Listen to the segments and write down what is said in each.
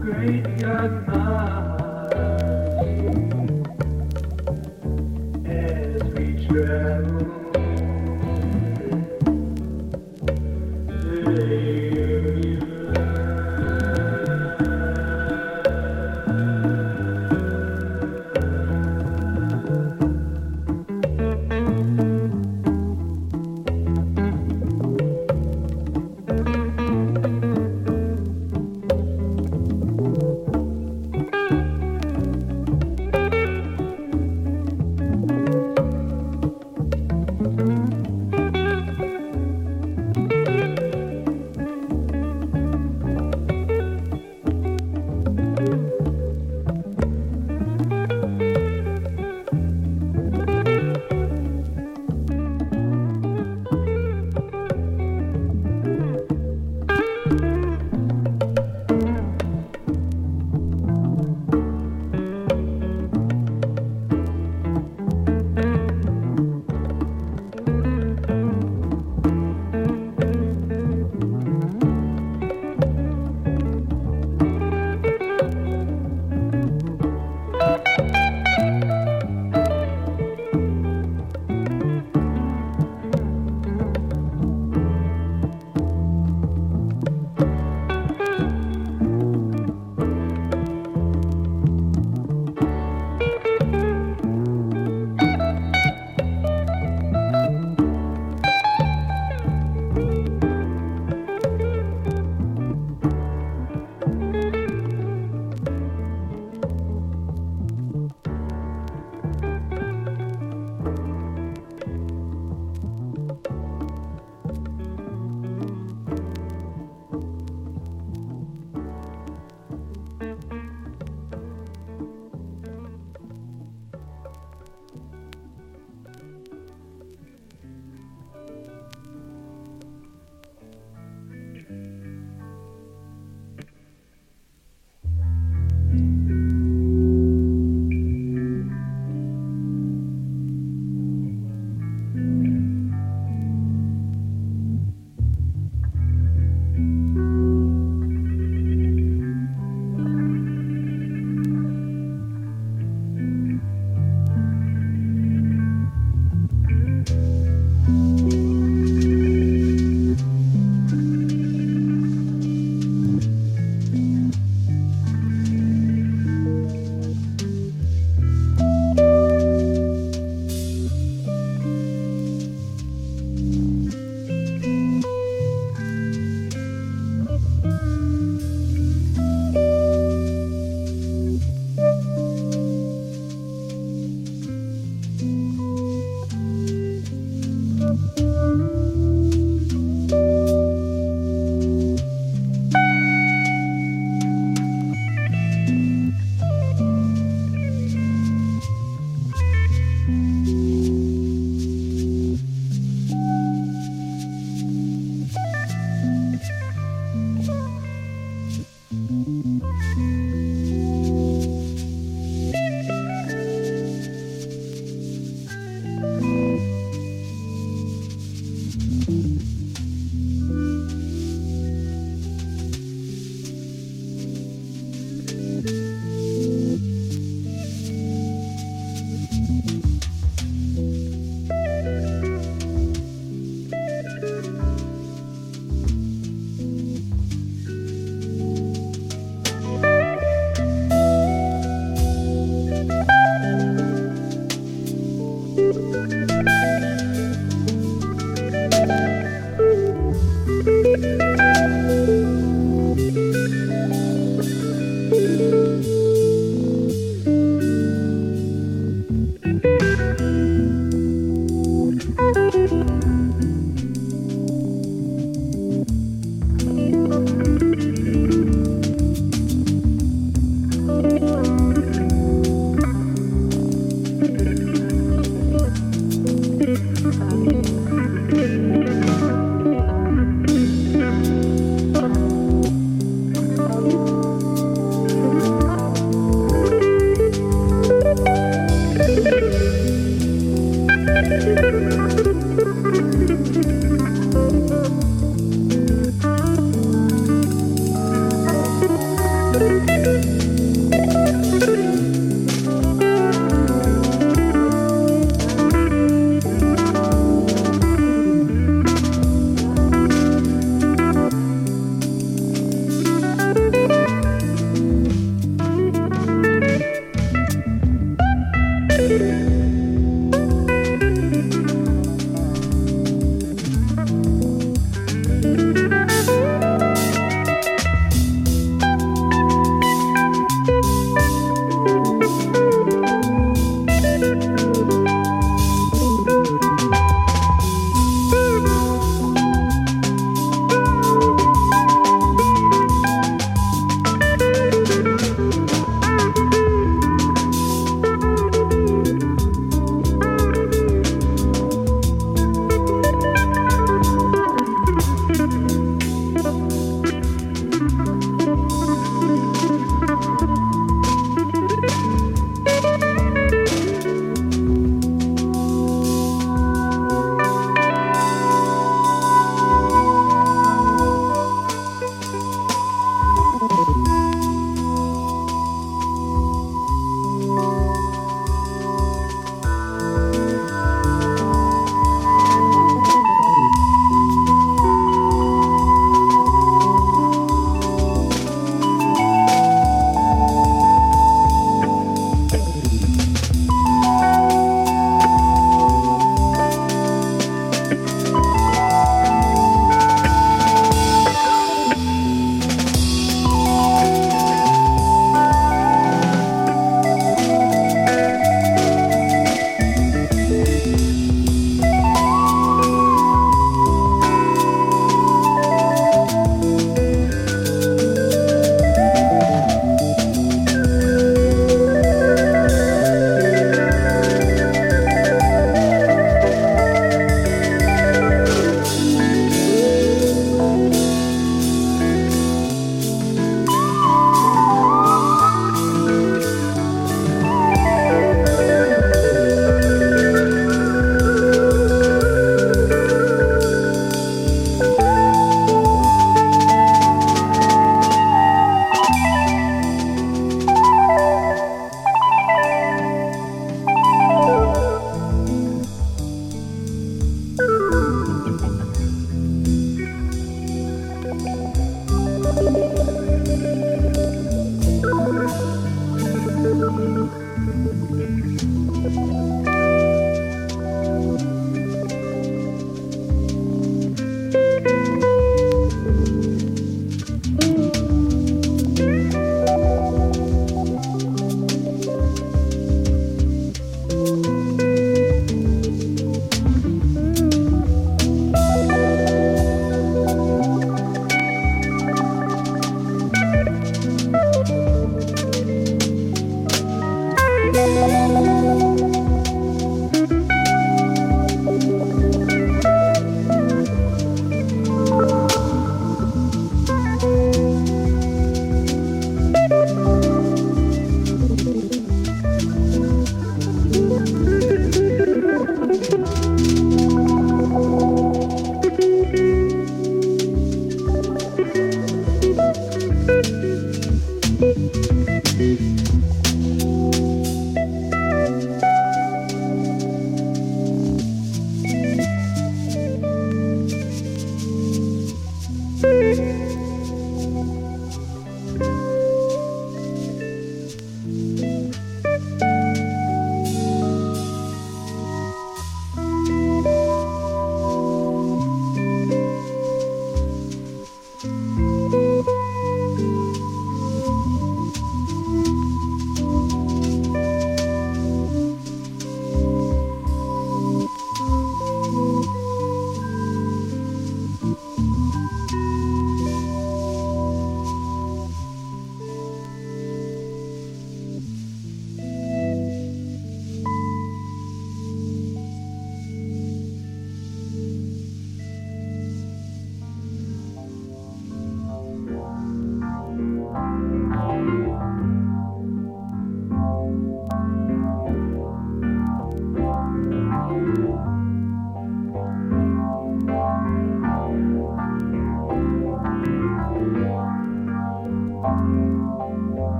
great God, my.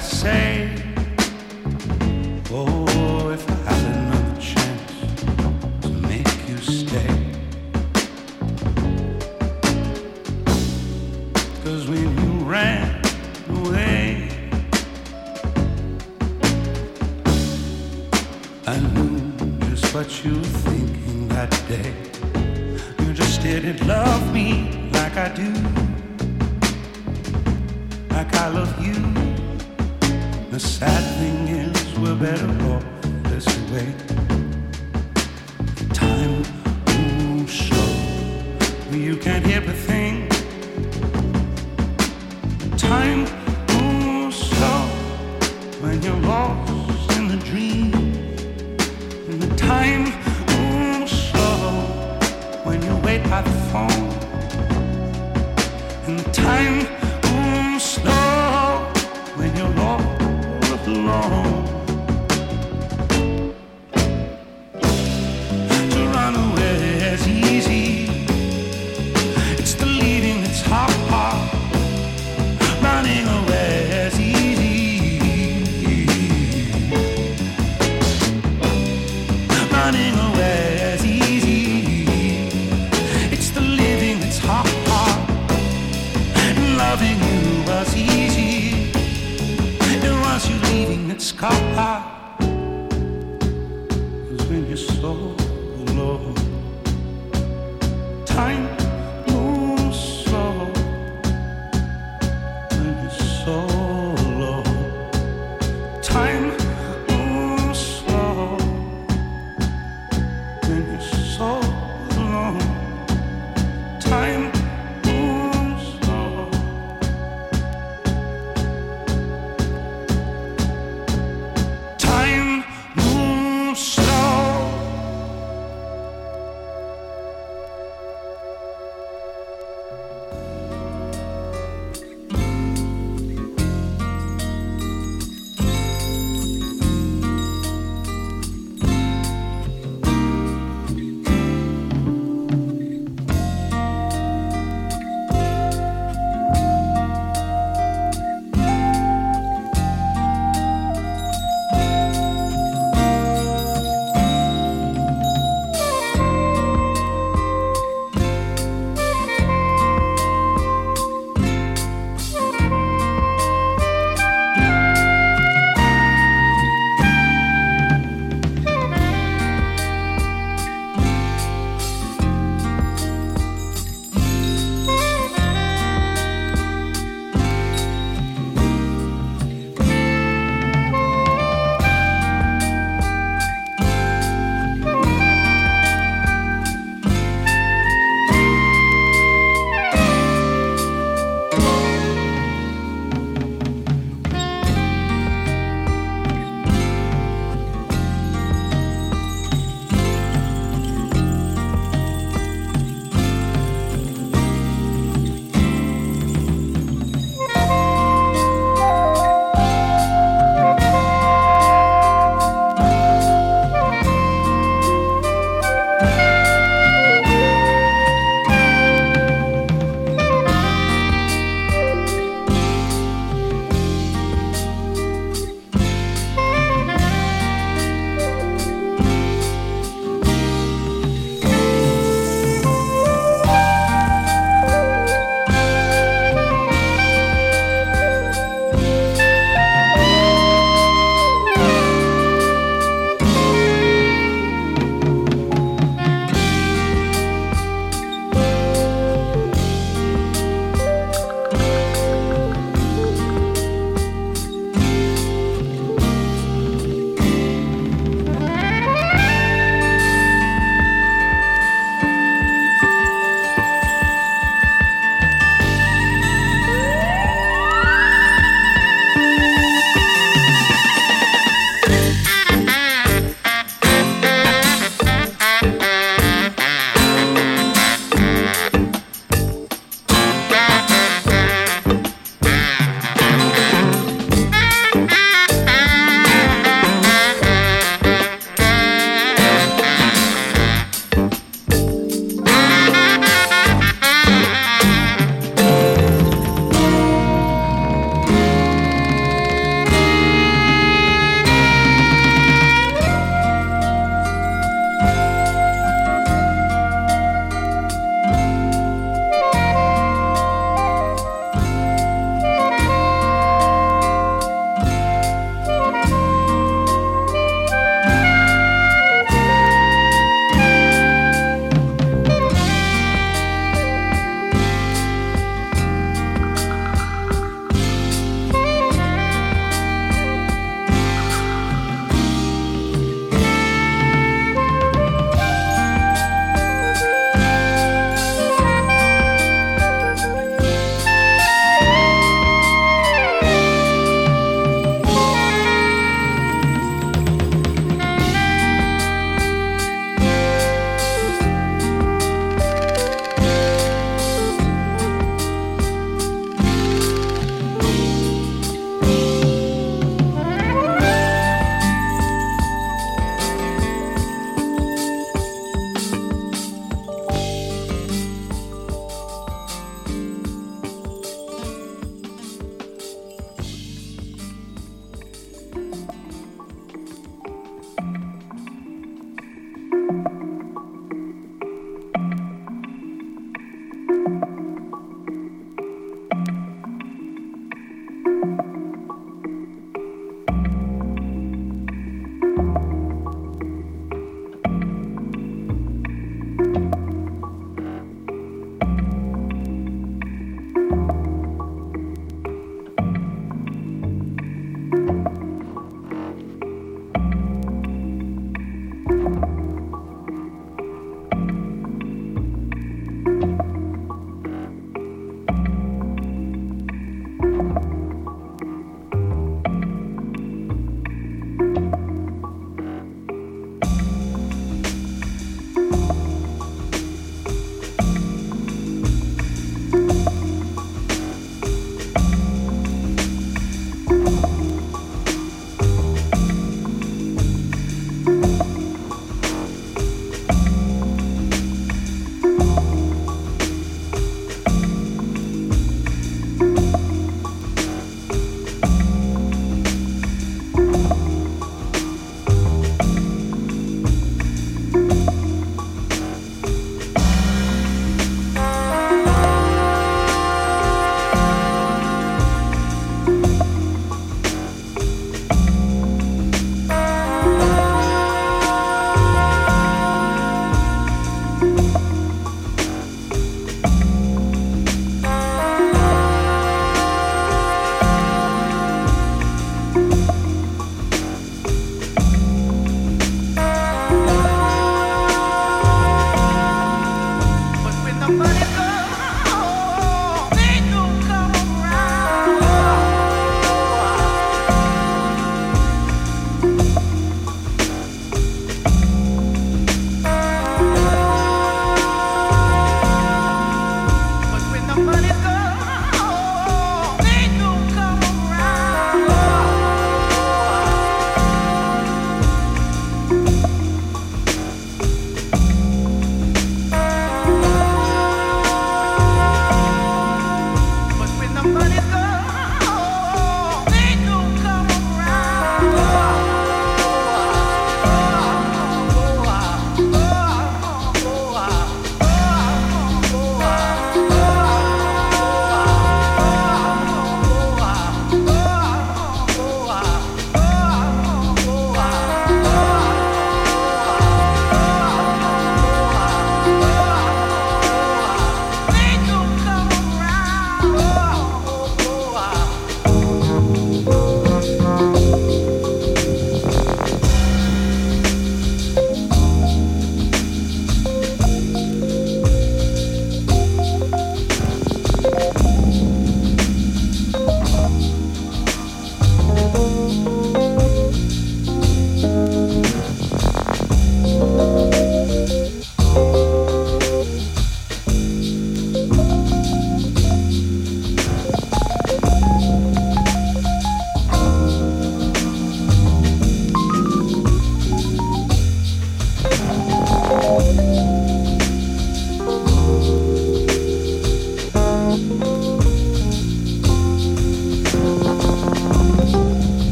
Say? Alone.